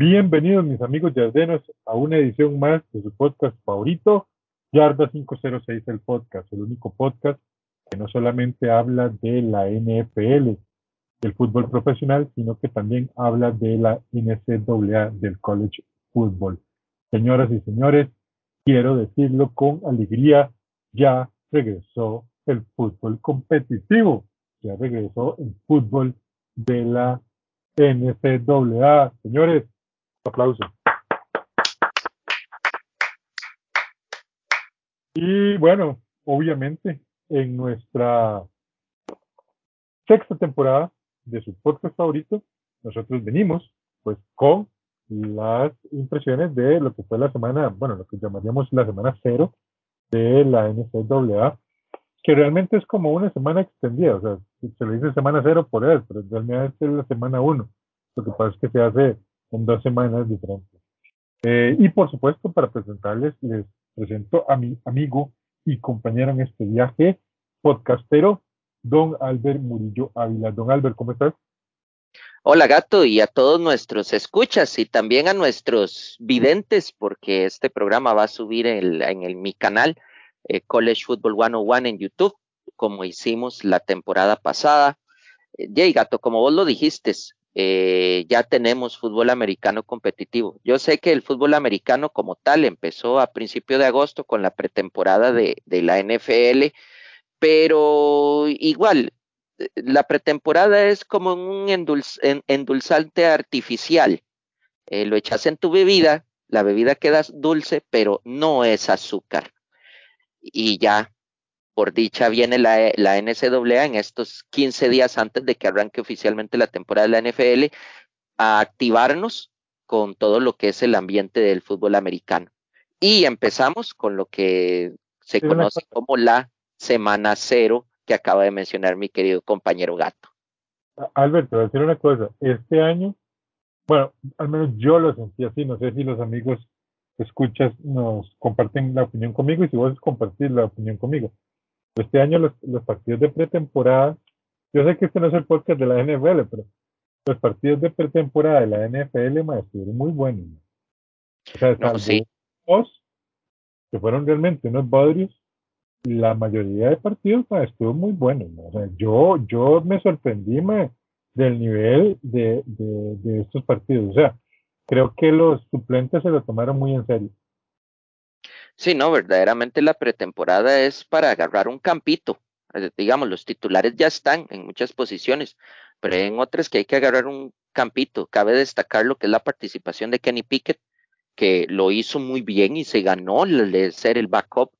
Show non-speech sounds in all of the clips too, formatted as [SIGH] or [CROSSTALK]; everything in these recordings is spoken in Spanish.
Bienvenidos mis amigos yardenos a una edición más de su podcast favorito, Yarda 506 el podcast, el único podcast que no solamente habla de la NFL, del fútbol profesional, sino que también habla de la NCAA, del college football. Señoras y señores, quiero decirlo con alegría, ya regresó el fútbol competitivo, ya regresó el fútbol de la NCAA. Señores, aplauso. Y bueno, obviamente en nuestra sexta temporada de su podcast favorito, nosotros venimos pues con las impresiones de lo que fue la semana, bueno, lo que llamaríamos la semana cero de la NCAA, que realmente es como una semana extendida, o sea, se le dice semana cero por él, pero realmente es la semana uno. Lo que pasa es que se hace en dos semanas diferentes. Eh, y por supuesto, para presentarles, les presento a mi amigo y compañero en este viaje, podcastero, don Albert Murillo Ávila. Don Albert, ¿cómo estás? Hola gato y a todos nuestros escuchas y también a nuestros videntes porque este programa va a subir en, mi canal eh, College Football 101 en YouTube como hicimos la temporada pasada. Eh, Jay gato, como vos lo dijiste, eh, ya tenemos fútbol americano competitivo. Yo sé que el fútbol americano como tal empezó a principio de agosto con la pretemporada de, la NFL, pero igual, eh, la pretemporada es como un endulzante artificial. Eh, lo echas en tu bebida, la bebida queda dulce, pero no es azúcar. Y ya, por dicha, viene la, la NCAA en estos 15 días antes de que arranque oficialmente la temporada de la NFL a activarnos con todo lo que es el ambiente del fútbol americano. Y empezamos con lo que se conoce como la semana cero que acaba de mencionar mi querido compañero Gato. Alberto, voy a decir una cosa. Este año, bueno, al menos yo lo sentí así. No sé si los amigos escuchas nos comparten la opinión conmigo y si vos compartís la opinión conmigo. Este año los, los partidos de pretemporada, yo sé que este no es el podcast de la NFL, pero los partidos de pretemporada de la NFL ma, estuvieron muy buenos. O sea, no, sí. dos que fueron realmente unos bodrios, la mayoría de partidos estuvo muy bueno. O sea, yo, yo me sorprendí del nivel de, de, estos partidos. O sea, creo que los suplentes se lo tomaron muy en serio. Sí, no, verdaderamente la pretemporada es para agarrar un campito. Eh, digamos, los titulares ya están en muchas posiciones, pero en otras que hay que agarrar un campito. Cabe destacar lo que es la participación de Kenny Pickett, que lo hizo muy bien y se ganó el de ser el backup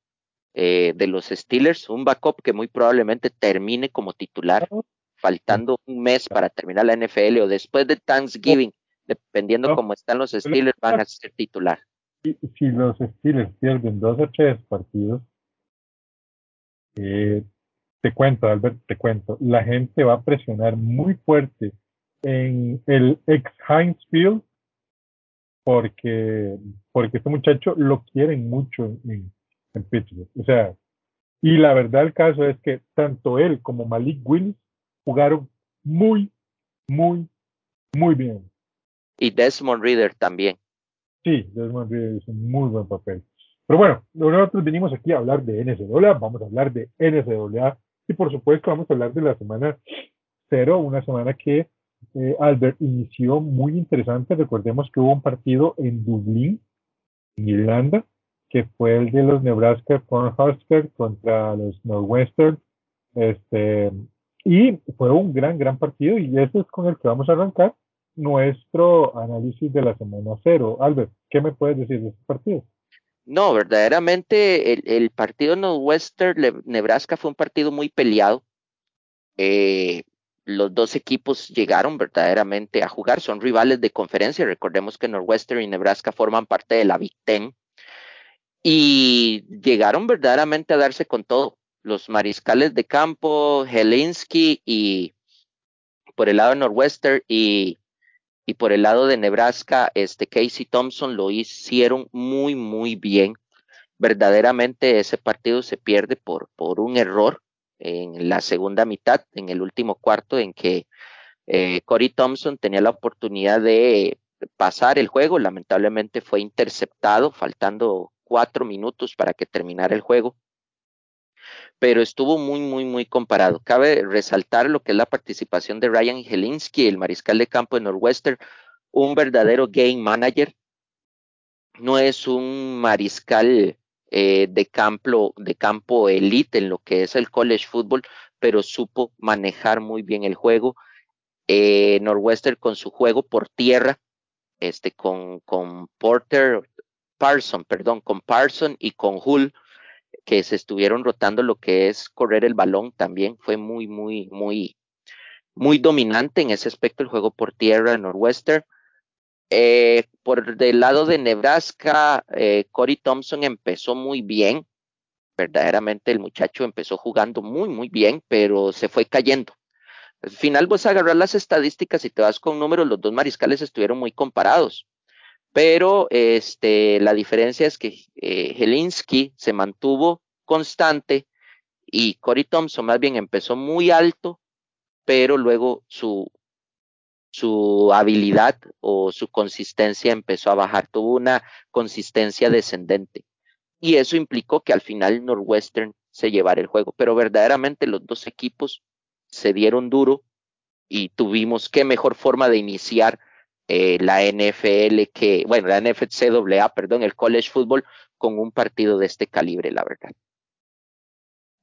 eh, de los Steelers, un backup que muy probablemente termine como titular, faltando un mes para terminar la NFL o después de Thanksgiving, dependiendo cómo están los Steelers, van a ser titular. Si, si los Steelers pierden dos o tres partidos, eh, te cuento, Albert, te cuento, la gente va a presionar muy fuerte en el ex Heinz Field porque, porque este muchacho lo quieren mucho en, en Pittsburgh. O sea, y la verdad el caso es que tanto él como Malik Willis jugaron muy, muy, muy bien. Y Desmond Reader también. Sí, Desmond Reader hizo un muy buen papel. Pero bueno, nosotros venimos aquí a hablar de NCAA, vamos a hablar de NCAA y por supuesto vamos a hablar de la semana cero, una semana que eh, Albert inició muy interesante. Recordemos que hubo un partido en Dublín, en Irlanda, que fue el de los Nebraska Cornhuskers contra los Northwestern. Este, y fue un gran, gran partido y eso es con el que vamos a arrancar. Nuestro análisis de la semana cero. Albert, ¿qué me puedes decir de este partido? No, verdaderamente el, el partido Northwestern Nebraska fue un partido muy peleado. Eh, los dos equipos llegaron verdaderamente a jugar, son rivales de conferencia. Recordemos que Northwestern y Nebraska forman parte de la Big Ten y llegaron verdaderamente a darse con todo. Los mariscales de campo, Helinsky y por el lado de Northwestern y, y por el lado de Nebraska, este Casey Thompson lo hicieron muy, muy bien. Verdaderamente ese partido se pierde por, por un error en la segunda mitad, en el último cuarto, en que eh, Corey Thompson tenía la oportunidad de pasar el juego, lamentablemente fue interceptado, faltando cuatro minutos para que terminara el juego, pero estuvo muy, muy, muy comparado. Cabe resaltar lo que es la participación de Ryan Jelinski, el mariscal de campo de Northwestern, un verdadero game manager. No es un mariscal eh, de, campo, de campo elite en lo que es el college football, pero supo manejar muy bien el juego. Eh, Northwestern con su juego por tierra, este, con, con Porter, Parson, perdón, con Parson y con Hull, que se estuvieron rotando lo que es correr el balón también. Fue muy, muy, muy, muy dominante en ese aspecto el juego por tierra en Northwestern. Eh, por el lado de Nebraska, eh, Corey Thompson empezó muy bien. Verdaderamente el muchacho empezó jugando muy, muy bien, pero se fue cayendo. Al final vas a agarrar las estadísticas y te vas con números, los dos mariscales estuvieron muy comparados pero este, la diferencia es que eh, se mantuvo constante y Corey Thompson más bien empezó muy alto, pero luego su, su habilidad o su consistencia empezó a bajar, tuvo una consistencia descendente. Y eso implicó que al final Northwestern se llevara el juego, pero verdaderamente los dos equipos se dieron duro y tuvimos qué mejor forma de iniciar eh, la NFL que, bueno, la NFCAA, perdón, el college football con un partido de este calibre, la verdad.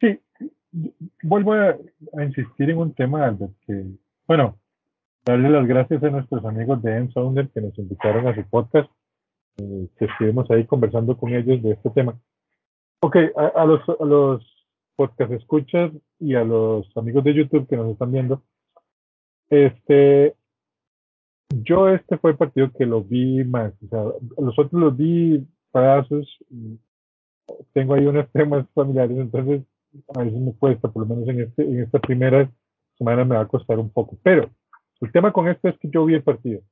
Sí, vuelvo a, insistir en un tema, Albert, que, bueno, darle las gracias a nuestros amigos de End Sounder que nos invitaron a su podcast, eh, que estuvimos ahí conversando con ellos de este tema. Ok, a, los, a los podcast escuchas y a los amigos de YouTube que nos están viendo, este, yo este fue el partido que lo vi más, los otros los vi pedazos, tengo ahí unos [LAUGHS] temas familiares, entonces a veces me cuesta, por lo menos en, este, en esta primera semana me va a costar un poco, pero el tema con esto es que yo vi el partido.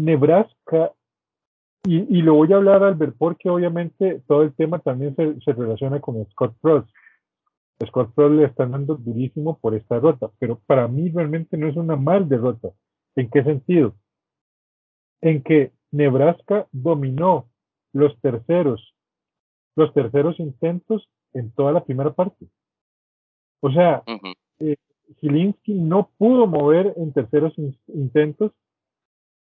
Nebraska, y, y lo voy a hablar al ver porque obviamente todo el tema también se, se relaciona con Scott Frost. Scott Frost le están dando durísimo por esta derrota, pero para mí realmente no es una mal derrota ¿En qué sentido? En que Nebraska dominó los terceros, los terceros intentos en toda la primera parte. O sea, uh no pudo mover en terceros intentos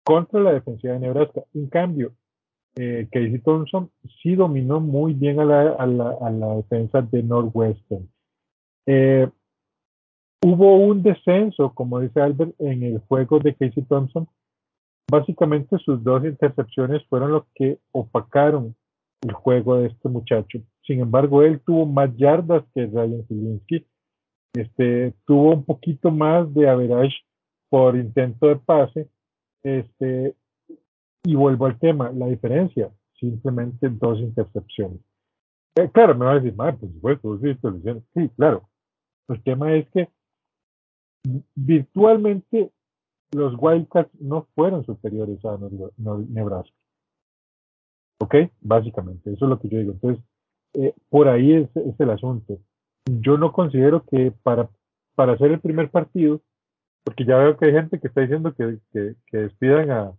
contra la defensiva de Nebraska. En cambio, eh, Casey Thompson sí dominó muy bien a la, a la, a la defensa de Northwestern. Eh, Hubo un descenso, como dice Albert, en el juego de Casey Thompson. Básicamente sus dos intercepciones fueron lo que opacaron el juego de este muchacho. Sin embargo, él tuvo más yardas que Ryan Zielinski. Este, tuvo un poquito más de average por intento de pase. Este, y vuelvo al tema, la diferencia, simplemente dos intercepciones. Eh, claro, me va a decir, por supuesto, sí, sí, claro. El tema es que virtualmente los Wildcats no fueron superiores a Nebraska. ¿Ok? Básicamente, eso es lo que yo digo. Entonces, eh, por ahí es, el asunto. Yo no considero que para, para hacer el primer partido, porque ya veo que hay gente que está diciendo que, que, despidan a,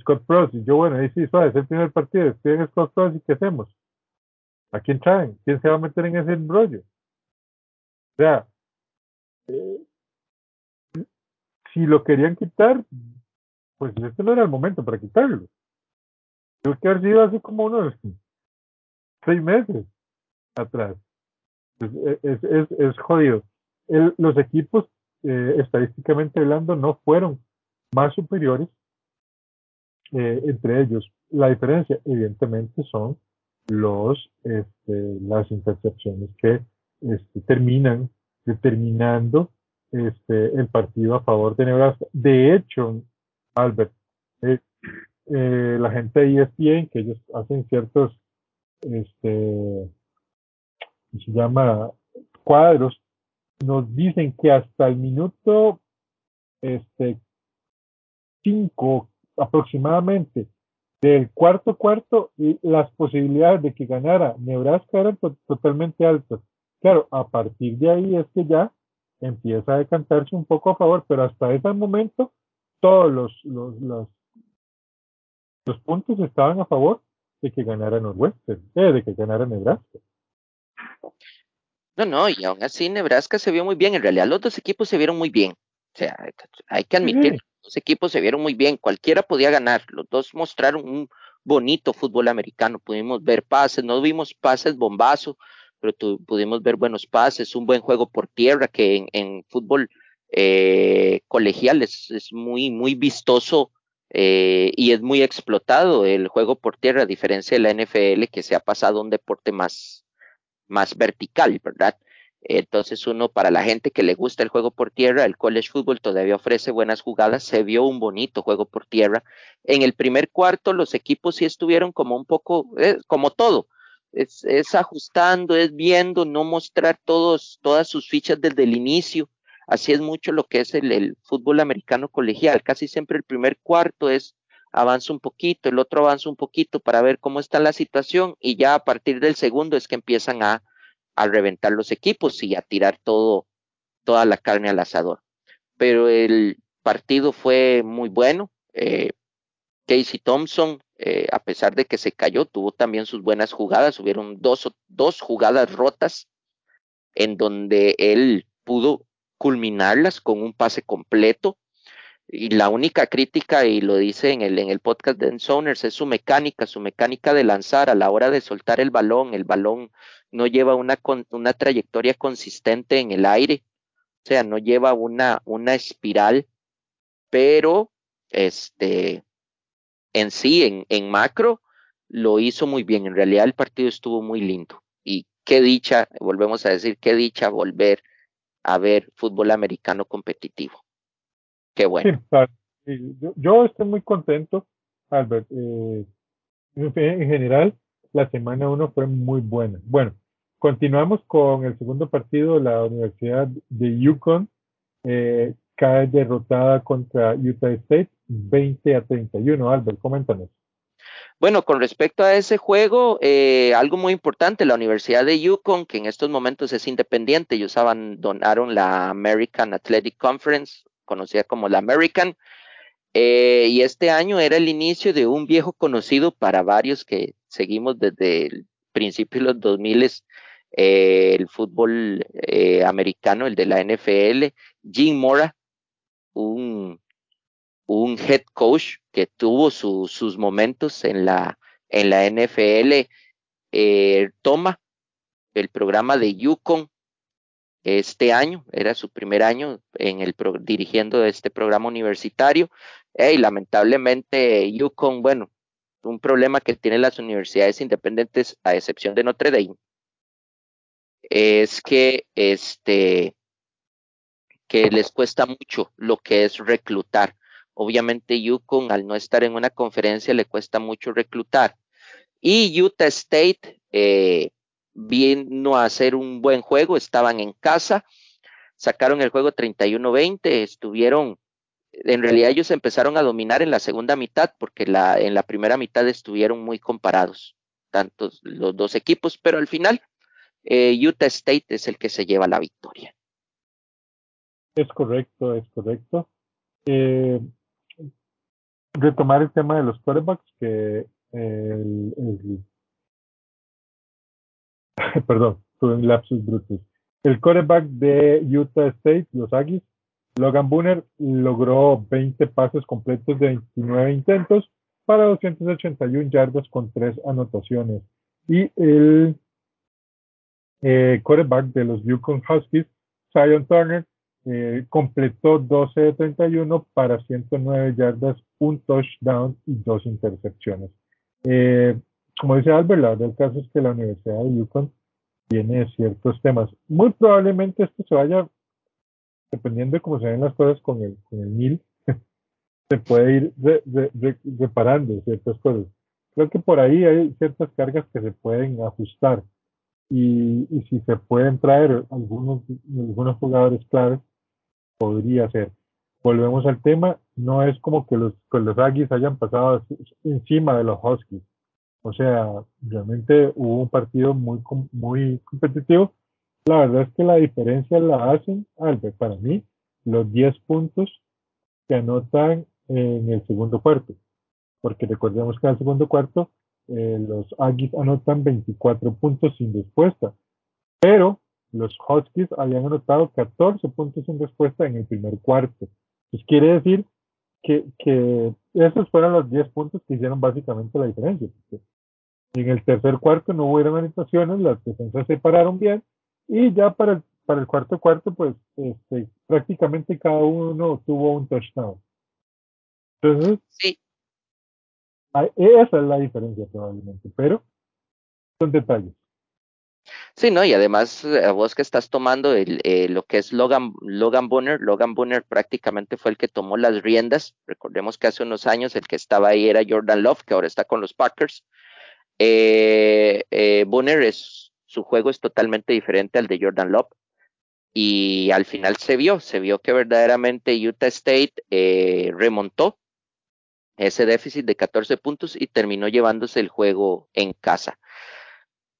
Scott Frost. Y yo, bueno, ahí sí, suave, es el primer partido, despiden a Scott Frost y ¿qué hacemos? ¿A quién traen? ¿Quién se va a meter en ese embrollo? O sea, eh, si lo querían quitar, pues este no era el momento para quitarlo. Tuvo que haber sido hace como unos seis meses atrás. Es, es, es, jodido. los equipos, eh, estadísticamente hablando, no fueron más superiores eh, entre ellos. La diferencia, evidentemente, son los, este, las intercepciones que este, terminan determinando este, el partido a favor de Nebraska. De hecho, Albert, eh, eh, la gente de ESPN, que ellos hacen ciertos, este, se llama cuadros, nos dicen que hasta el minuto este, 5 aproximadamente del cuarto cuarto, las posibilidades de que ganara Nebraska eran totalmente altas. Claro, a partir de ahí es que ya empieza a decantarse un poco a favor, pero hasta ese momento todos los, los, los, los puntos estaban a favor de que ganara Northwestern, eh, de que ganara Nebraska. No, no, y aún así Nebraska se vio muy bien. En realidad los dos equipos se vieron muy bien. O sea, hay que admitir, los dos equipos se vieron muy bien. Cualquiera podía ganar. Los dos mostraron un bonito fútbol americano. Pudimos ver pases, no vimos pases bombazo, pero pudimos ver buenos pases, un buen juego por tierra que en, fútbol eh, colegial es, es, muy, muy vistoso eh, y es muy explotado el juego por tierra, a diferencia de la NFL que se ha pasado a un deporte más, más vertical, ¿verdad? Entonces uno, para la gente que le gusta el juego por tierra, el college football todavía ofrece buenas jugadas, se vio un bonito juego por tierra. En el primer cuarto los equipos sí estuvieron como un poco, eh, como todo, es, ajustando, es viendo, no mostrar todos, todas sus fichas desde el inicio. Así es mucho lo que es el, fútbol americano colegial. Casi siempre el primer cuarto es avanza un poquito, el otro avanza un poquito para ver cómo está la situación y ya a partir del segundo es que empiezan a, a reventar los equipos y a tirar todo, toda la carne al asador. Pero el partido fue muy bueno. Eh, Casey Thompson, eh, a pesar de que se cayó, tuvo también sus buenas jugadas. Hubieron dos, dos jugadas rotas en donde él pudo culminarlas con un pase completo y la única crítica, y lo dice en el, en el podcast de Ensoners, es su mecánica, su mecánica de lanzar a la hora de soltar el balón. El balón no lleva una, una trayectoria consistente en el aire, o sea, no lleva una, una espiral, pero este, en sí, en, en macro, lo hizo muy bien. En realidad el partido estuvo muy lindo. Y qué dicha, volvemos a decir, qué dicha volver a ver fútbol americano competitivo. Qué bueno. yo, estoy muy contento, Albert. Eh, en general, la semana uno fue muy buena. Bueno, continuamos con el segundo partido. La Universidad de Yukon eh, cae derrotada contra Utah State 20 a 31. Albert, coméntanos. Bueno, con respecto a ese juego, eh, algo muy importante, la Universidad de Yukon, que en estos momentos es independiente, ellos abandonaron la American Athletic Conference, conocida como la American. Eh, y este año era el inicio de un viejo conocido para varios que seguimos desde el principio de los 2000, eh, el fútbol eh, americano, el de la NFL, Jim Mora, un, un head coach que tuvo sus momentos en la, en la NFL, toma el programa de Yukon este año, era su primer año en el dirigiendo este programa universitario. Y lamentablemente Yukon, bueno, un problema que tienen las universidades independientes a excepción de Notre Dame es que este que les cuesta mucho lo que es reclutar. Obviamente Yukon al no estar en una conferencia le cuesta mucho reclutar. Y Utah State eh, vino a hacer un buen juego, estaban en casa, sacaron el juego 31-20, estuvieron, en realidad ellos empezaron a dominar en la segunda mitad porque la, en la primera mitad estuvieron muy comparados, tantos los dos equipos, pero al final eh, Utah State es el que se lleva la victoria. Es correcto, es correcto. Eh, retomar el tema de los quarterbacks, que el, [LAUGHS] perdón, tuve un lapsus brutus. El quarterback de Utah State, los Aggies, Logan Booner, logró 20 pases completos de 29 intentos para 281 yardas con 3 anotaciones. Y el eh, quarterback de los Yukon Huskies, Zion Turner, eh, completó 12 de 31 para 109 yardas, un touchdown y dos intercepciones. Eh, como dice Albert, la verdad el caso es que la Universidad de Yukon tiene ciertos temas. Muy probablemente esto se vaya, dependiendo de cómo se ven las cosas con el, con el MIL, [LAUGHS] se puede ir reparando ciertas cosas. Creo que por ahí hay ciertas cargas que se pueden ajustar y, si se pueden traer algunos, algunos jugadores claves, podría ser. Volvemos al tema, no es como que los, que los Aggies hayan pasado encima de los Huskies. O sea, realmente hubo un partido muy, muy competitivo. La verdad es que la diferencia la hacen, Albert, para mí, los 10 puntos que anotan en el segundo cuarto. Porque recordemos que en el segundo cuarto eh, los Aggies anotan 24 puntos sin respuesta. Pero los Huskies habían anotado 14 puntos sin respuesta en el primer cuarto. Pues quiere decir que, que esos fueron los 10 puntos que hicieron básicamente la diferencia. En el tercer cuarto no hubieron anotaciones, las defensas se pararon bien y ya para el, para el cuarto cuarto, pues este, prácticamente cada uno tuvo un touchdown. Entonces, sí. esa es la diferencia probablemente, pero son detalles. Sí, no, y además eh, vos que estás tomando el, eh, lo que es Logan, Logan Bunner, Logan Bunner prácticamente fue el que tomó las riendas. Recordemos que hace unos años el que estaba ahí era Jordan Love, que ahora está con los Packers. Eh, eh Bunner es, su juego es totalmente diferente al de Jordan Love. Y al final se vio, se vio que verdaderamente Utah State remontó ese déficit de 14 puntos y terminó llevándose el juego en casa.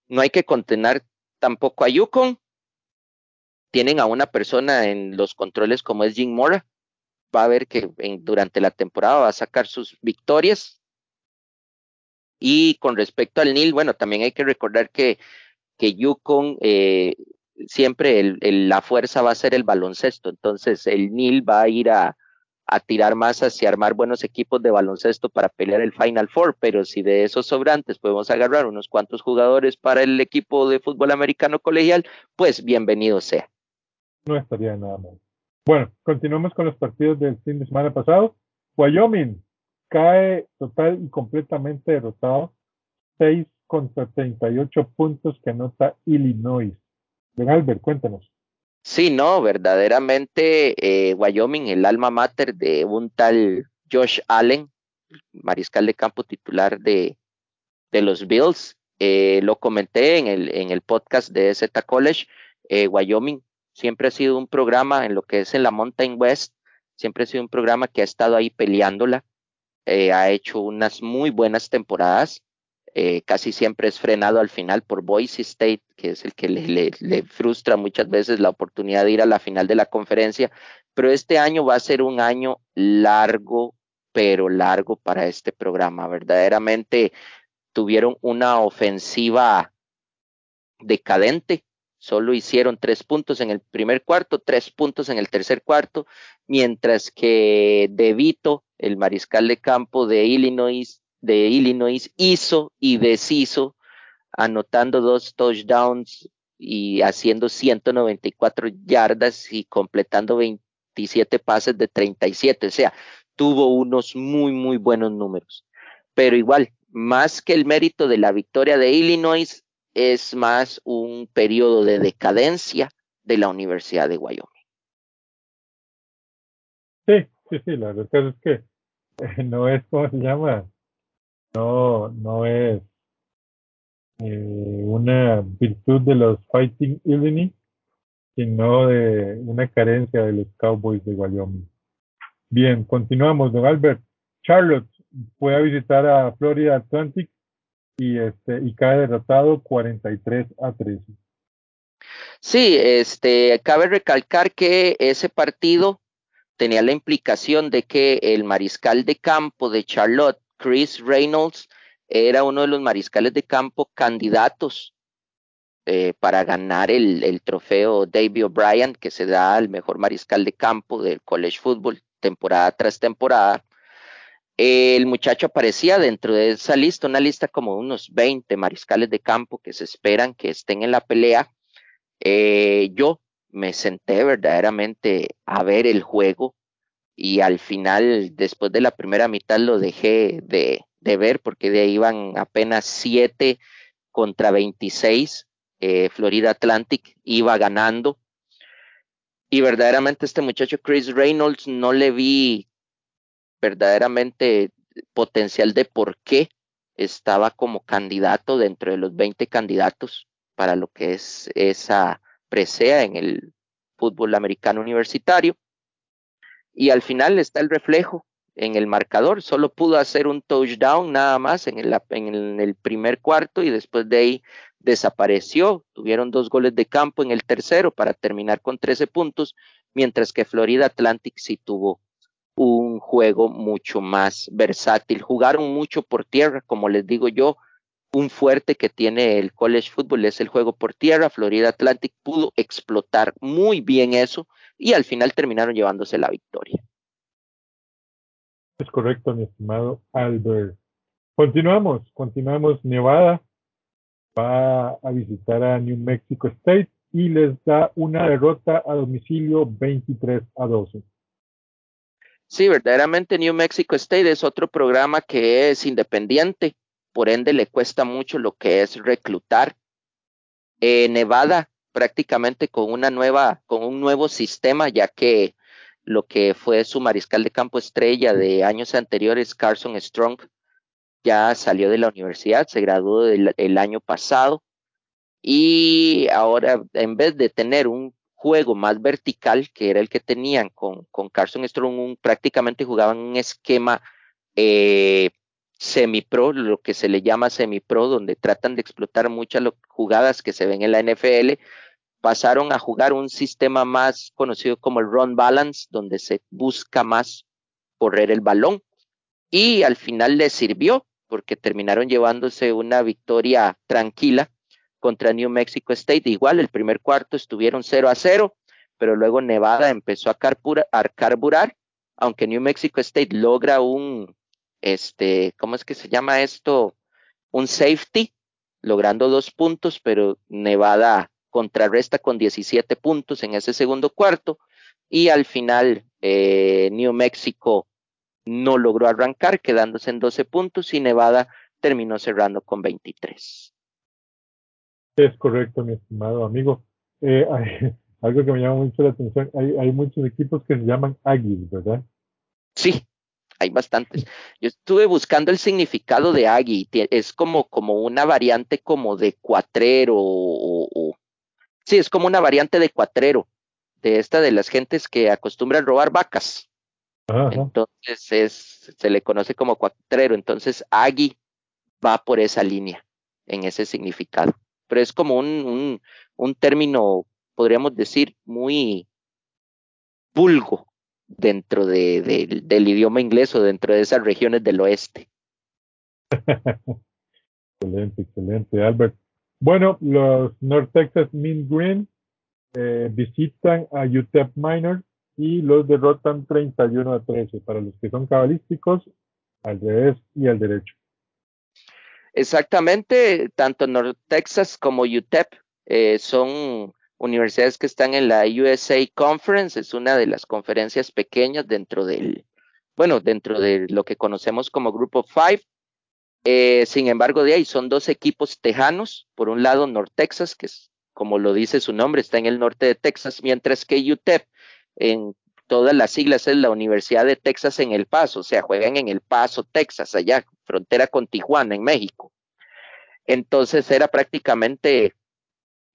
No hay que contener tampoco a Yukon. Tienen a una persona en los controles como es Jim Mora. Va a ver que durante la temporada va a sacar sus victorias. Y con respecto al Nil, bueno, también hay que recordar que, que Yukon eh, siempre la fuerza va a ser el baloncesto. Entonces el Nil va a ir a, a tirar más hacia armar buenos equipos de baloncesto para pelear el Final Four, pero si de esos sobrantes podemos agarrar unos cuantos jugadores para el equipo de fútbol americano colegial, pues bienvenido sea. No estaría nada mal. Bueno, continuamos con los partidos del fin de semana pasado. Wyoming cae total y completamente derrotado. 6 contra 38 puntos que anota Illinois. Don Albert, cuéntanos. Sí, no, verdaderamente eh, Wyoming, el alma mater de un tal Josh Allen, mariscal de campo titular de, de los Bills. Eh, lo comenté en el, en el podcast de Z College. Eh, Wyoming siempre ha sido un programa en lo que es en la Mountain West, siempre ha sido un programa que ha estado ahí peleándola, ha hecho unas muy buenas temporadas. Eh, casi siempre es frenado al final por Boise State, que es el que le, le, frustra muchas veces la oportunidad de ir a la final de la conferencia, pero este año va a ser un año largo, pero largo para este programa. Verdaderamente tuvieron una ofensiva decadente, solo hicieron tres puntos en el primer cuarto, tres puntos en el tercer cuarto, mientras que De Vito, el mariscal de campo de Illinois, de Illinois hizo y deshizo, anotando dos touchdowns y haciendo 194 yardas y completando 27 pases de 37. O sea, tuvo unos muy, muy buenos números. Pero igual, más que el mérito de la victoria de Illinois, es más un periodo de decadencia de la Universidad de Wyoming. Sí, sí, sí, la verdad es que no es como se llama no, no es eh, una virtud de los Fighting Illini, sino de una carencia de los Cowboys de Wyoming. Bien, continuamos, don Albert. Charlotte fue a visitar a Florida Atlantic y este y cae derrotado 43 a 13. Sí, este cabe recalcar que ese partido tenía la implicación de que el mariscal de campo de Charlotte Chris Reynolds era uno de los mariscales de campo candidatos eh, para ganar el, trofeo David O'Brien, que se da al mejor mariscal de campo del college football temporada tras temporada. El muchacho aparecía dentro de esa lista, una lista como unos 20 mariscales de campo que se esperan que estén en la pelea. Eh, yo me senté verdaderamente a ver el juego y al final, después de la primera mitad, lo dejé de, ver porque de ahí iban apenas 7 contra 26. Eh, Florida Atlantic iba ganando. Y verdaderamente este muchacho Chris Reynolds no le vi verdaderamente potencial de por qué estaba como candidato dentro de los 20 candidatos para lo que es esa presea en el fútbol americano universitario. Y al final está el reflejo en el marcador. Solo pudo hacer un touchdown nada más en el, primer cuarto y después de ahí desapareció. Tuvieron dos goles de campo en el tercero para terminar con 13 puntos, mientras que Florida Atlantic sí tuvo un juego mucho más versátil. Jugaron mucho por tierra, como les digo yo, un fuerte que tiene el college football es el juego por tierra. Florida Atlantic pudo explotar muy bien eso y al final terminaron llevándose la victoria. Es correcto, mi estimado Albert. Continuamos, continuamos. Nevada va a visitar a New Mexico State y les da una derrota a domicilio 23 a 12. Sí, verdaderamente New Mexico State es otro programa que es independiente, por ende le cuesta mucho lo que es reclutar. Eh, Nevada prácticamente con una nueva, con un nuevo sistema, ya que lo que fue su mariscal de campo estrella de años anteriores, Carson Strong, ya salió de la universidad, se graduó el año pasado. Y ahora en vez de tener un juego más vertical, que era el que tenían con, con Carson Strong, prácticamente jugaban un esquema eh, semi-pro, lo que se le llama semi-pro, donde tratan de explotar muchas jugadas que se ven en la NFL, pasaron a jugar un sistema más conocido como el run balance, donde se busca más correr el balón. Y al final les sirvió, porque terminaron llevándose una victoria tranquila contra New Mexico State. Igual el primer cuarto estuvieron 0 a 0, pero luego Nevada empezó a, carburar, aunque New Mexico State logra un, este, ¿cómo es que se llama esto? Un safety, logrando dos puntos, pero Nevada contrarresta con 17 puntos en ese segundo cuarto y al final eh, New Mexico no logró arrancar, quedándose en 12 puntos y Nevada terminó cerrando con 23. Es correcto, mi estimado amigo. Eh, [LAUGHS] algo que me llama mucho la atención, hay, muchos equipos que se llaman Aggies, ¿verdad? Sí, hay bastantes. Yo estuve buscando el significado de Aggie, es como, como una variante como de cuatrero o, sí, es como una variante de cuatrero, de esta de las gentes que acostumbran robar vacas. Entonces es, se le conoce como cuatrero, entonces Aggie va por esa línea, en ese significado pero es como un, un, término, podríamos decir, muy vulgo dentro de, del idioma inglés o dentro de esas regiones del oeste. [LAUGHS] excelente, excelente, Albert. Bueno, los North Texas Mean Green eh, visitan a UTEP Minor y los derrotan 31 a 13. Para los que son cabalísticos, al revés y al derecho. Exactamente, tanto North Texas como UTEP eh, son universidades que están en la USA Conference, es una de las conferencias pequeñas dentro del, bueno, dentro de lo que conocemos como Grupo Five. Eh, sin embargo, de ahí son dos equipos tejanos. Por un lado, North Texas, que es, como lo dice su nombre, está en el norte de Texas, mientras que UTEP, en todas las siglas, es la Universidad de Texas en El Paso, o sea, juegan en El Paso, Texas, allá, frontera con Tijuana, en México. Entonces era prácticamente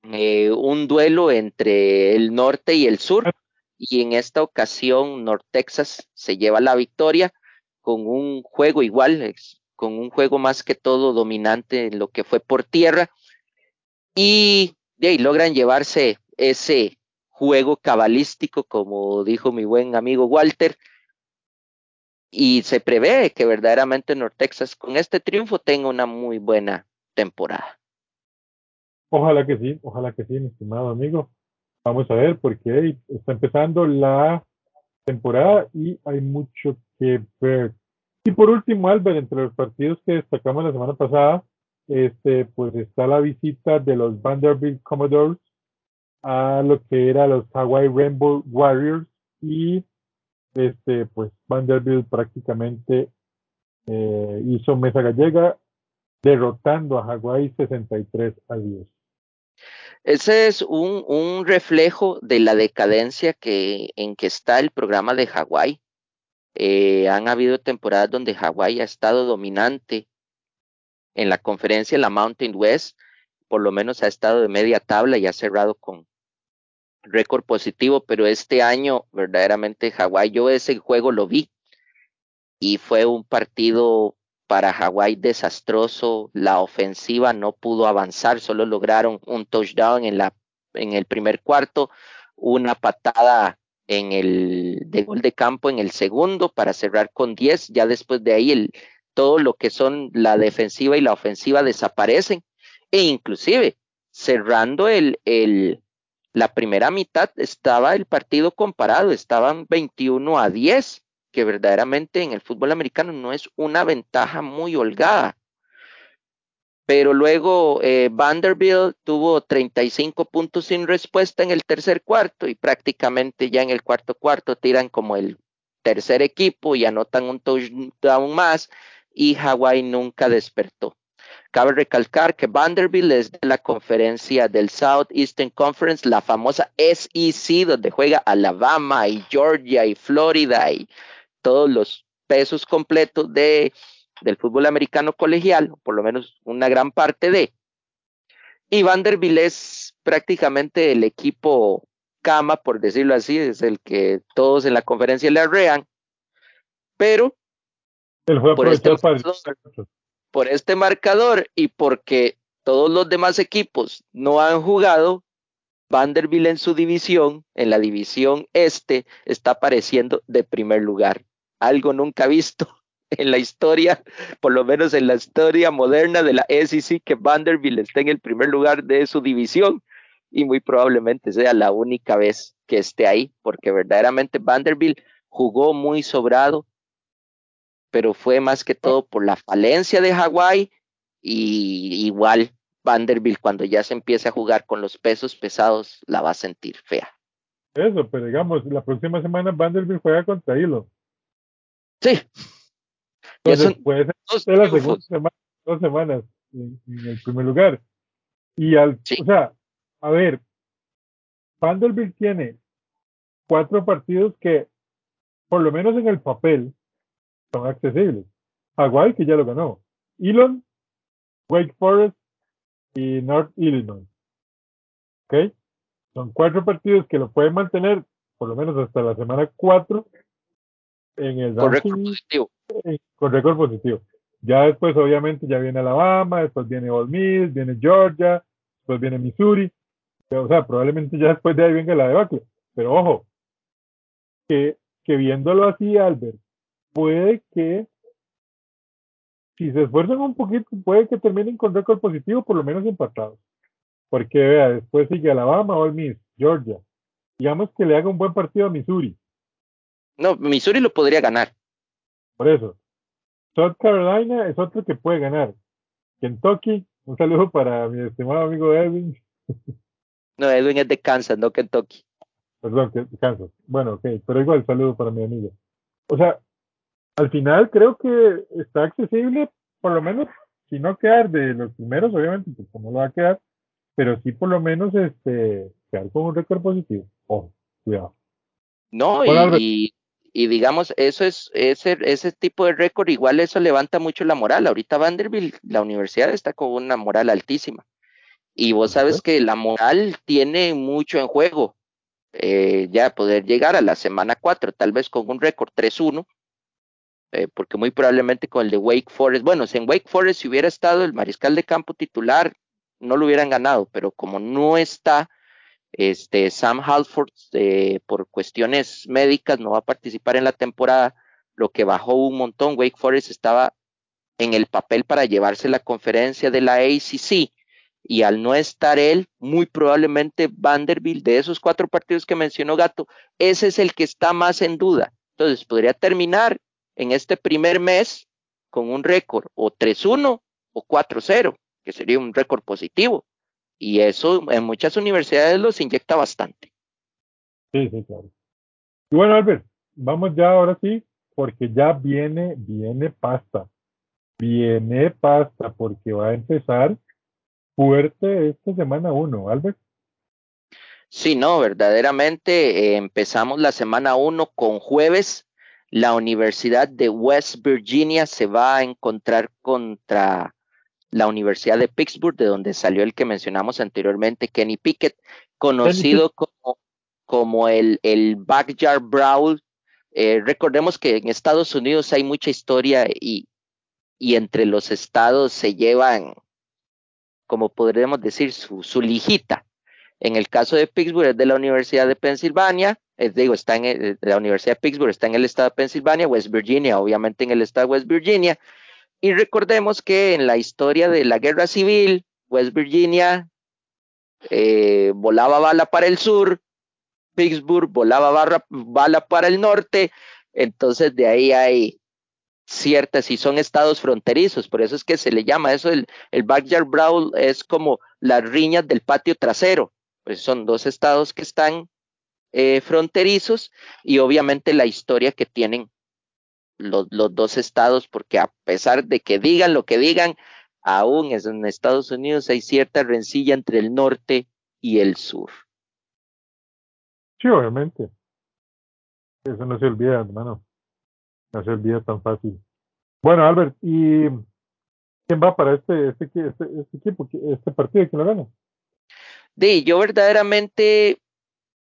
eh, un duelo entre el norte y el sur, y en esta ocasión North Texas se lleva la victoria con un juego igual, con un juego más que todo dominante en lo que fue por tierra, y de ahí logran llevarse ese juego cabalístico, como dijo mi buen amigo Walter, y se prevé que verdaderamente North Texas con este triunfo tenga una muy buena temporada. Ojalá que sí, ojalá que sí, mi estimado amigo. Vamos a ver porque está empezando la temporada y hay mucho que ver. Y por último, Albert, entre los partidos que destacamos la semana pasada, este, pues está la visita de los Vanderbilt Commodores a lo que era los Hawaii Rainbow Warriors y este pues Vanderbilt prácticamente eh, hizo mesa gallega derrotando a Hawaii 63 a 10. Ese es un, reflejo de la decadencia en que está el programa de Hawái. Eh, han habido temporadas donde Hawái ha estado dominante en la conferencia, la Mountain West, por lo menos ha estado de media tabla y ha cerrado con récord positivo, pero este año verdaderamente Hawái, yo ese juego lo vi y fue un partido para Hawái desastroso. La ofensiva no pudo avanzar, solo lograron un touchdown en, la, en el primer cuarto, una patada en el de gol de campo en el segundo para cerrar con 10. Ya después de ahí el, todo lo que son la defensiva y la ofensiva desaparecen. E inclusive cerrando el, el, la primera mitad estaba el partido comparado, estaban 21 a 10 que verdaderamente en el fútbol americano no es una ventaja muy holgada. Pero luego eh, Vanderbilt tuvo 35 puntos sin respuesta en el tercer cuarto y prácticamente ya en el cuarto cuarto tiran como el tercer equipo y anotan un touchdown más y Hawaii nunca despertó. Cabe recalcar que Vanderbilt es de la conferencia del Southeastern Conference, la famosa SEC, donde juega Alabama y Georgia y Florida y todos los pesos completos de, del fútbol americano colegial, o por lo menos una gran parte de. Y Vanderbilt es prácticamente el equipo cama, por decirlo así, es el que todos en la conferencia le arrean, pero por, este marcador, por este marcador y porque todos los demás equipos no han jugado, Vanderbilt en su división, en la división este, está apareciendo de primer lugar algo nunca visto [LAUGHS] en la historia, por lo menos en la historia moderna de la SEC, que Vanderbilt esté en el primer lugar de su división y muy probablemente sea la única vez que esté ahí, porque verdaderamente Vanderbilt jugó muy sobrado, pero fue más que todo por la falencia de Hawái y igual Vanderbilt cuando ya se empiece a jugar con los pesos pesados la va a sentir fea. Eso, pero digamos, la próxima semana Vanderbilt juega contra Hilo. Sí. Entonces, puede ser la segunda semana, dos semanas en, el primer lugar. Y al, o sea, a ver, Vanderbilt tiene cuatro partidos que, por lo menos en el papel, son accesibles. Hawaii, que ya lo ganó. Elon, Wake Forest y North Illinois. ¿Ok? Son cuatro partidos que lo pueden mantener por lo menos hasta la semana cuatro en el con récord positivo. con récord positivo. Ya después, obviamente, ya viene Alabama, después viene Ole Miss, viene Georgia, después viene Missouri. O sea, probablemente ya después de ahí venga la debacle. Pero ojo, que, que viéndolo así, Albert, puede que si se esfuerzan un poquito, puede que terminen con récord positivo, por lo menos empatados. Porque vea, después sigue Alabama, Ole Miss, Georgia. Digamos que le haga un buen partido a Missouri. No, Missouri lo podría ganar. Por eso. South Carolina es otro que puede ganar. Kentucky, un saludo para mi estimado amigo Edwin. [LAUGHS] No, Edwin es de Kansas, no Kentucky. Perdón, Kansas. Bueno, ok, pero igual saludo para mi amigo. O sea, al final creo que está accesible, por lo menos, si no quedar de los primeros, obviamente, pues no lo va a quedar, pero sí por lo menos este quedar con un récord positivo. Ojo, cuidado. No, y, y digamos, eso es, ese, ese tipo de récord, igual eso levanta mucho la moral. Ahorita Vanderbilt, la universidad está con una moral altísima. Y vos sabes que la moral tiene mucho en juego. Eh, ya poder llegar a la semana 4, tal vez con un récord 3-1, eh, porque muy probablemente con el de Wake Forest, bueno, si en Wake Forest si hubiera estado el mariscal de campo titular, no lo hubieran ganado, pero como no está, este, Sam Halford, eh, por cuestiones médicas, no va a participar en la temporada, lo que bajó un montón. Wake Forest estaba en el papel para llevarse la conferencia de la ACC y al no estar él, muy probablemente Vanderbilt, de esos cuatro partidos que mencionó Gato, ese es el que está más en duda. Entonces, podría terminar en este primer mes con un récord o 3-1 o 4-0, que sería un récord positivo Y eso en muchas universidades los inyecta bastante. Sí, sí, claro. Y bueno, Albert, vamos ya ahora sí, porque ya viene, viene pasta. Viene pasta, porque va a empezar fuerte esta semana uno, Albert. Sí, no, verdaderamente eh, empezamos la semana uno con jueves. La Universidad de West Virginia se va a encontrar contra la Universidad de Pittsburgh, de donde salió el que mencionamos anteriormente, Kenny Pickett, conocido como, como el, el Backyard Brawl. Eh, recordemos que en Estados Unidos hay mucha historia y, y entre los estados se llevan, como podríamos decir, su, su lijita. En el caso de Pittsburgh es de la Universidad de Pensilvania, es, digo, está en la Universidad de Pittsburgh, está en el estado de Pensilvania, West Virginia, obviamente en el estado de West Virginia. Y recordemos que en la historia de la guerra civil, West Virginia eh, volaba bala para el sur, Pittsburgh volaba bala para el norte, entonces de ahí hay ciertas, y son estados fronterizos, por eso es que se le llama eso, el, el backyard brawl es como las riñas del patio trasero, pues son dos estados que están eh, fronterizos y obviamente la historia que tienen los, los, dos estados, porque a pesar de que digan lo que digan, aún en Estados Unidos hay cierta rencilla entre el norte y el sur. Sí, obviamente. Eso no se olvida, hermano. No se olvida tan fácil. Bueno, Albert, ¿y quién va para este, este, este, este equipo, este partido? ¿Quién lo gana? De, yo verdaderamente,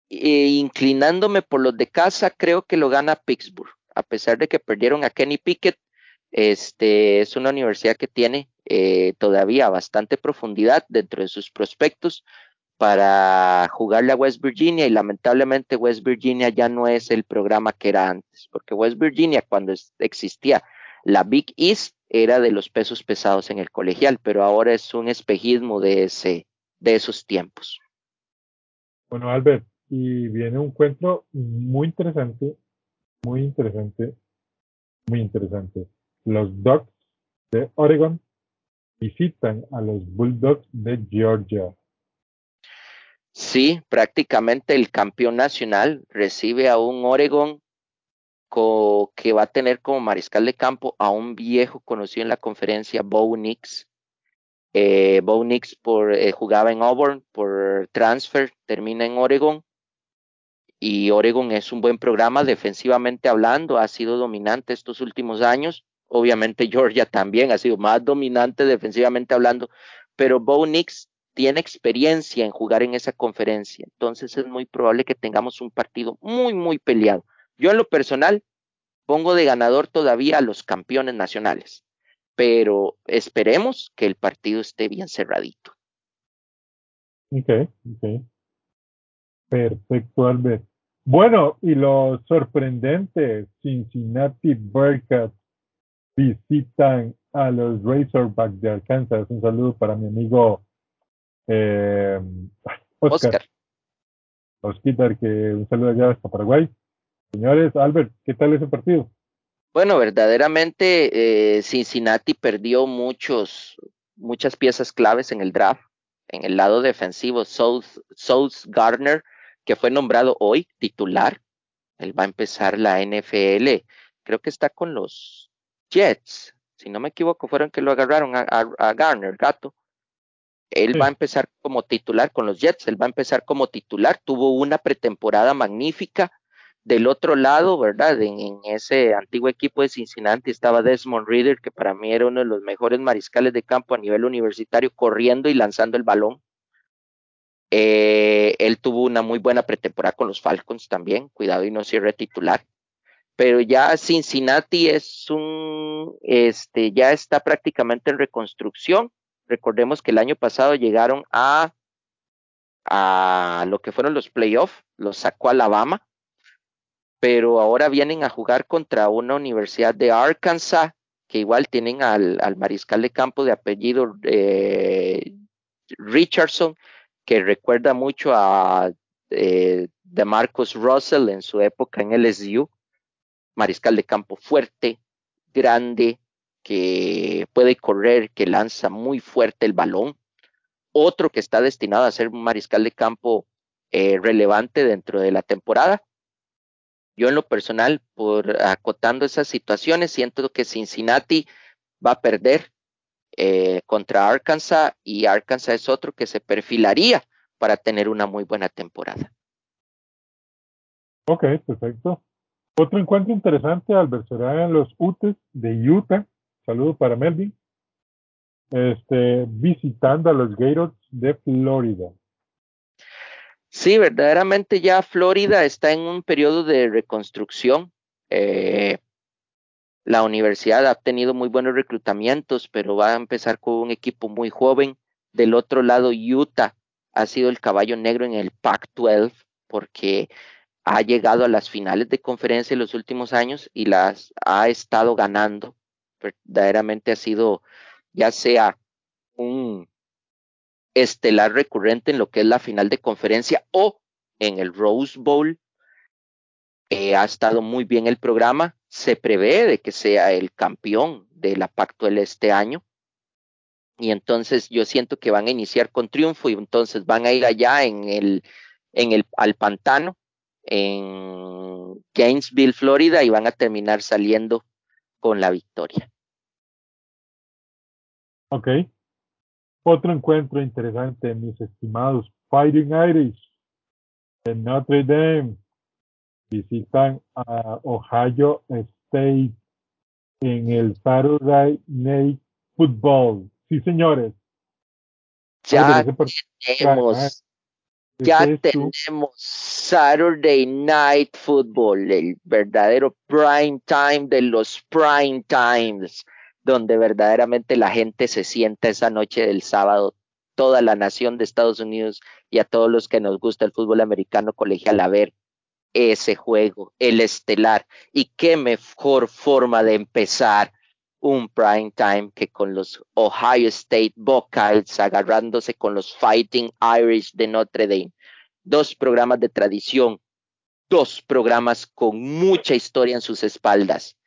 eh, inclinándome por los de casa, creo que lo gana Pittsburgh, a pesar de que perdieron a Kenny Pickett. Este es una universidad que tiene eh, todavía bastante profundidad dentro de sus prospectos para jugarle a West Virginia y lamentablemente West Virginia ya no es el programa que era antes, porque West Virginia cuando existía la Big East era de los pesos pesados en el colegial, pero ahora es un espejismo de ese, de esos tiempos. Bueno, Albert, y viene un encuentro muy interesante, muy interesante, muy interesante. Los Ducks de Oregon visitan a los Bulldogs de Georgia. Sí, prácticamente el campeón nacional recibe a un Oregon que va a tener como mariscal de campo a un viejo conocido en la conferencia, Bo Nix, eh, Bo Nix por, eh, jugaba en Auburn por transfer, termina en Oregon. Y Oregon es un buen programa defensivamente hablando, ha sido dominante estos últimos años. Obviamente Georgia también ha sido más dominante defensivamente hablando, pero Bo Nix tiene experiencia en jugar en esa conferencia. Entonces es muy probable que tengamos un partido muy, muy peleado. Yo en lo personal pongo de ganador todavía a los campeones nacionales pero esperemos que el partido esté bien cerradito. Ok, ok. Perfecto, Albert. Bueno, y lo sorprendente, Cincinnati Bearcats visitan a los Razorbacks de Arkansas. Un saludo para mi amigo eh, Oscar. Oscar. que un saludo allá hasta Paraguay. Señores, Albert, ¿qué tal ese partido? Bueno, verdaderamente eh, Cincinnati perdió muchos, muchas piezas claves en el draft. En el lado defensivo, South, South Gardner, que fue nombrado hoy titular, él va a empezar la NFL. Creo que está con los Jets. Si no me equivoco, fueron que lo agarraron a, a, Garner, gato. Él va a empezar como titular con los Jets, él va a empezar como titular. Tuvo una pretemporada magnífica del otro lado, ¿verdad? En, ese antiguo equipo de Cincinnati estaba Desmond Reader, que para mí era uno de los mejores mariscales de campo a nivel universitario, corriendo y lanzando el balón. Eh, él tuvo una muy buena pretemporada con los Falcons también, cuidado y no cierre titular. Pero ya Cincinnati es un, este, ya está prácticamente en reconstrucción. Recordemos que el año pasado llegaron a, a lo que fueron los playoffs, los sacó Alabama pero ahora vienen a jugar contra una universidad de Arkansas, que igual tienen al, mariscal de campo de apellido eh, Richardson, que recuerda mucho a eh, de Marcus Russell en su época en LSU, mariscal de campo fuerte, grande, que puede correr, que lanza muy fuerte el balón. otro que está destinado a ser un mariscal de campo eh, relevante dentro de la temporada. Yo en lo personal, por acotando esas situaciones, siento que Cincinnati va a perder eh, contra Arkansas y Arkansas es otro que se perfilaría para tener una muy buena temporada. Ok, perfecto. Otro encuentro interesante, Albert, será en los Utes de Utah. Saludo para Melvin. Este, visitando a los Gators de Florida. Sí, verdaderamente ya Florida está en un periodo de reconstrucción. Eh, la universidad ha tenido muy buenos reclutamientos, pero va a empezar con un equipo muy joven. Del otro lado, Utah ha sido el caballo negro en el Pac-12 porque ha llegado a las finales de conferencia en los últimos años y las ha estado ganando. Verdaderamente ha sido ya sea un estelar recurrente en lo que es la final de conferencia o en el Rose Bowl. Eh, ha estado muy bien el programa. Se prevé de que sea el campeón de la Pactuel este año. Y entonces yo siento que van a iniciar con triunfo y entonces van a ir allá en el, en el, al pantano, en Gainesville, Florida, y van a terminar saliendo con la victoria. Ok. Otro encuentro interesante, mis estimados Fighting Irish en Notre Dame visitan a Ohio State en el Saturday Night Football. Sí, señores. Ya tenemos, ya tenemos Saturday Night Football, el verdadero prime time de los prime times donde verdaderamente la gente se sienta esa noche del sábado, toda la nación de Estados Unidos y a todos los que nos gusta el fútbol americano colegial a ver ese juego, el estelar. Y qué mejor forma de empezar un prime time que con los Ohio State Buckeyes agarrándose con los Fighting Irish de Notre Dame. Dos programas de tradición, dos programas con mucha historia en sus espaldas.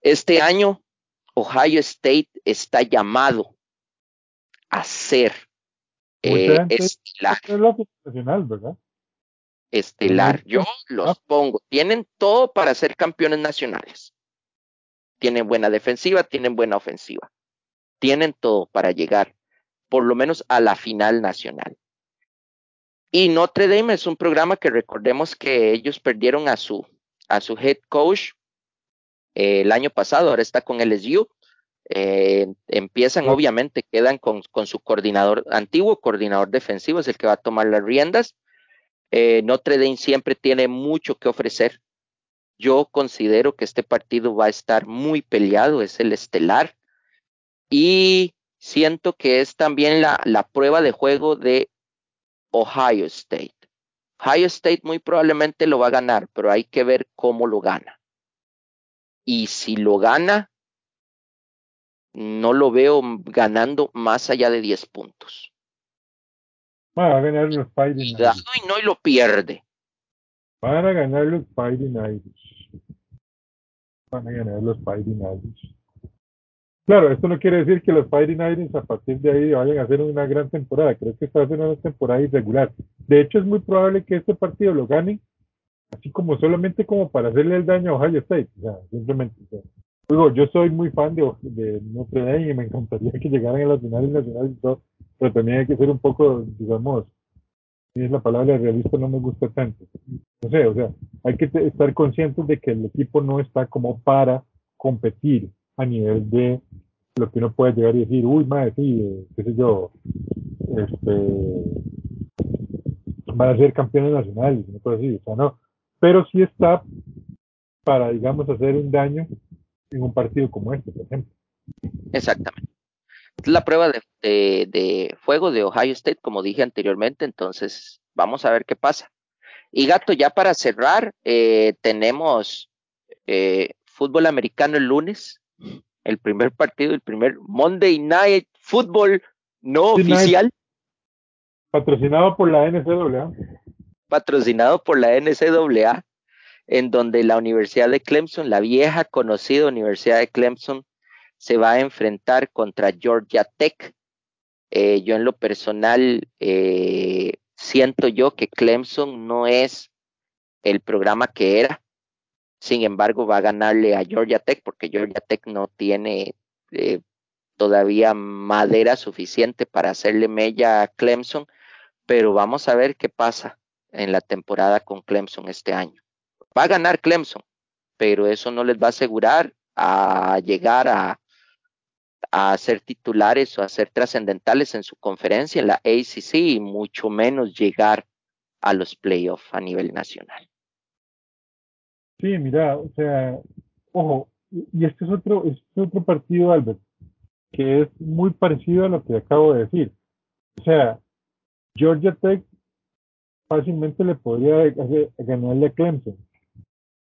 Este año Ohio State está llamado a ser eh, estelar. ¿verdad? Estelar. Yo los pongo. Tienen todo para ser campeones nacionales. Tienen buena defensiva, tienen buena ofensiva. Tienen todo para llegar, por lo menos, a la final nacional. Y Notre Dame es un programa que recordemos que ellos perdieron a su, a su head coach eh, el año pasado, ahora está con LSU. Eh, empiezan, obviamente, quedan con, con, su coordinador, antiguo coordinador defensivo, es el que va a tomar las riendas. Eh, Notre Dame siempre tiene mucho que ofrecer. Yo considero que este partido va a estar muy peleado, es el estelar. Y siento que es también la, prueba de juego de Ohio State. Ohio State muy probablemente lo va a ganar, pero hay que ver cómo lo gana y si lo gana, no lo veo ganando más allá de 10 puntos. Va a ganar los Fighting Irish. Y no y lo pierde. Van a ganar los Fighting Irish. Van a ganar los Fighting Irish. Claro, esto no quiere decir que los Fighting Irish a partir de ahí vayan a hacer una gran temporada. Creo que está haciendo una temporada irregular. De hecho, es muy probable que este partido lo ganen así como solamente como para hacerle el daño a Ohio State, o sea, simplemente. digo, yo soy muy fan de, de Notre Dame y me encantaría que llegaran a las finales nacionales y todo, pero también hay que ser un poco, digamos, si es la palabra realista, no me gusta tanto. No sé, o sea, hay que estar conscientes de que el equipo no está como para competir a nivel de lo que uno puede llegar y decir, uy, madre, sí, eh, qué sé yo, este, van a ser campeones nacionales, no puedo decir, o sea, no, pero sí está para, digamos, hacer un daño en un partido como este, por ejemplo. Exactamente. Es la prueba de, de, fuego de Ohio State, como dije anteriormente, entonces vamos a ver qué pasa. Y Gato, ya para cerrar, eh, tenemos eh, fútbol americano el lunes, el primer partido, el primer Monday Night Football no oficial. Patrocinado por la NCAA patrocinado por la NCAA, en donde la Universidad de Clemson, la vieja conocida Universidad de Clemson, se va a enfrentar contra Georgia Tech. Eh, yo en lo personal eh, siento yo que Clemson no es el programa que era. Sin embargo, va a ganarle a Georgia Tech porque Georgia Tech no tiene eh, todavía madera suficiente para hacerle mella a Clemson, pero vamos a ver qué pasa en la temporada con Clemson este año. Va a ganar Clemson, pero eso no les va a asegurar a llegar a, a ser titulares o a ser trascendentales en su conferencia, en la ACC, y mucho menos llegar a los playoffs a nivel nacional. Sí, mira, o sea, ojo, y este es otro, este es otro partido, Albert, que es muy parecido a lo que acabo de decir. O sea, Georgia Tech fácilmente le podría ganarle a Clemson.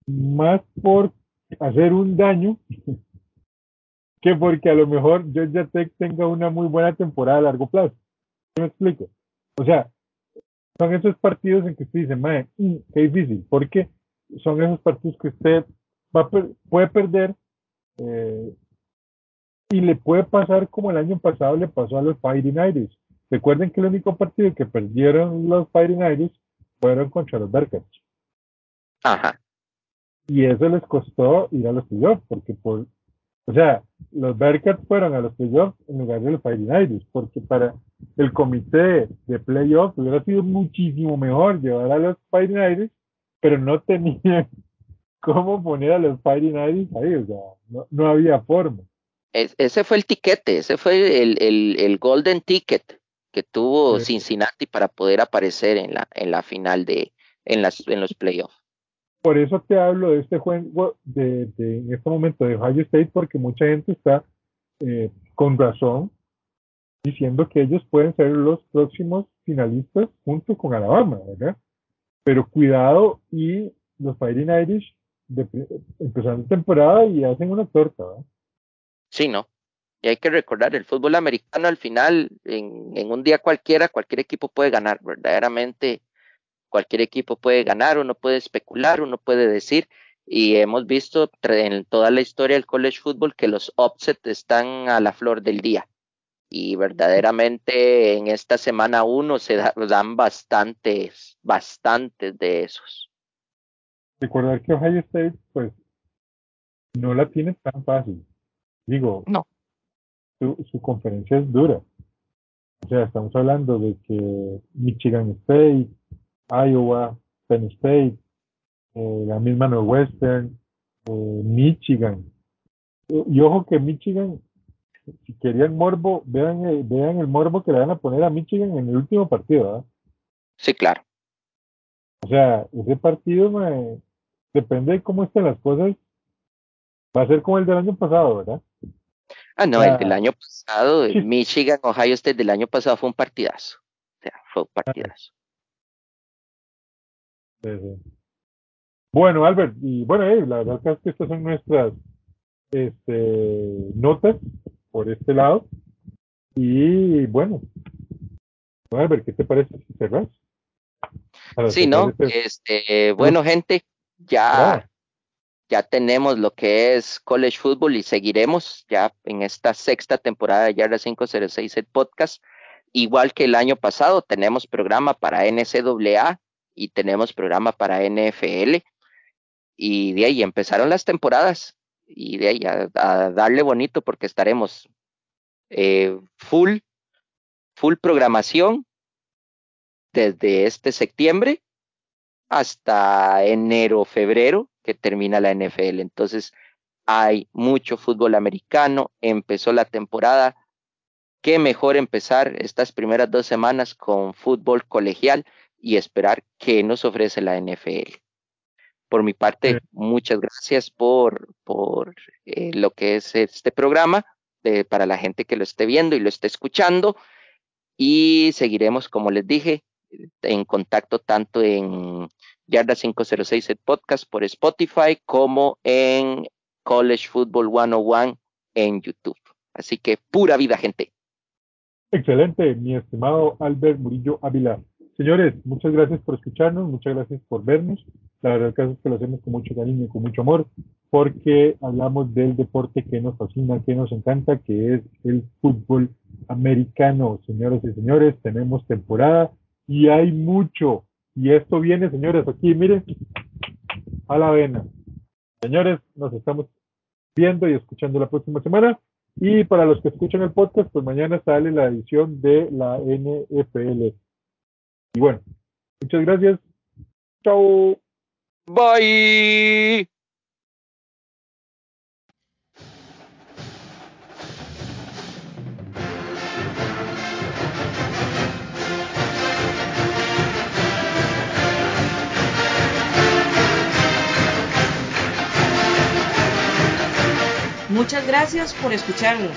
Más por hacer un daño que porque a lo mejor Georgia Tech tenga una muy buena temporada a largo plazo. me explico? O sea, son esos partidos en que usted dice, madre, mm, qué difícil, porque son esos partidos que usted va puede perder eh, y le puede pasar como el año pasado le pasó a los Fighting Irish. Recuerden que el único partido que perdieron los Fighting Irish fueron contra los Bearcats. Ajá. Y eso les costó ir a los playoffs, porque por, o sea, los Bearcats fueron a los playoffs en lugar de los Irish, porque para el comité de playoffs hubiera sido muchísimo mejor llevar a los Irish, pero no tenían [LAUGHS] cómo poner a los Irish ahí, o sea, no había forma ese fue el tiquete, ese fue el, el, el golden ticket que tuvo Cincinnati para poder aparecer en la, en la final de, en, las, en los playoffs. Por eso te hablo de este juego, de, de, en este momento de Ohio State, porque mucha gente está eh, con razón diciendo que ellos pueden ser los próximos finalistas junto con Alabama, ¿verdad? Pero cuidado y los Fighting Irish de, empezando temporada y hacen una torta, ¿verdad? Sí, ¿no? Y hay que recordar, el fútbol americano al final, en, en, un día cualquiera, cualquier equipo puede ganar, verdaderamente cualquier equipo puede ganar, uno puede especular, uno puede decir, y hemos visto en toda la historia del college football que los upsets están a la flor del día. Y verdaderamente en esta semana uno se dan bastantes, bastantes de esos. Recordar que Ohio State, pues, no la tiene tan fácil Digo, no. Su, su conferencia es dura. O sea, estamos hablando de que Michigan State, Iowa, Penn State, eh, la misma Northwestern, eh, Michigan. Y ojo que Michigan, si querían morbo, vean, eh, vean el morbo que le van a poner a Michigan en el último partido. ¿eh? Sí, claro. O sea, ese partido me, depende de cómo estén las cosas. Va a ser como el del año pasado, ¿verdad? Ah, no, el del año pasado, el Michigan, Ohio State del año pasado fue un partidazo. O sea, fue un partidazo. Bueno, Albert, y bueno, eh, la verdad es que estas son nuestras este, notas por este lado. Y bueno, Albert, ¿qué te parece si cerras? Sí, ¿no? Este, bueno, gente, ya ya tenemos lo que es college football y seguiremos ya en esta sexta temporada de Yarda 506 el podcast. Igual que el año pasado, tenemos programa para NCAA y tenemos programa para NFL. Y de ahí empezaron las temporadas y de ahí a, darle bonito porque estaremos eh, full, full programación desde este septiembre hasta enero, febrero que termina la NFL. Entonces, hay mucho fútbol americano, empezó la temporada. Qué mejor empezar estas primeras dos semanas con fútbol colegial y esperar qué nos ofrece la NFL. Por mi parte, muchas gracias por, por eh, lo que es este programa, para la gente que lo esté viendo y lo esté escuchando. Y seguiremos, como les dije, en contacto tanto en Yarda 506 el podcast por Spotify como en College Football 101 en YouTube. Así que pura vida, gente. Excelente, mi estimado Albert Murillo Ávila. Señores, muchas gracias por escucharnos, muchas gracias por vernos. La verdad es que lo hacemos con mucho cariño y con mucho amor, porque hablamos del deporte que nos fascina, que nos encanta, que es el fútbol americano, señores y señores. Tenemos temporada y hay mucho. Y esto viene, señores, aquí, miren, a la vena. Señores, nos estamos viendo y escuchando la próxima semana. Y para los que escuchan el podcast, pues mañana sale la edición de la NFL. Y bueno, muchas gracias. Chao. Bye. Muchas gracias por escucharnos.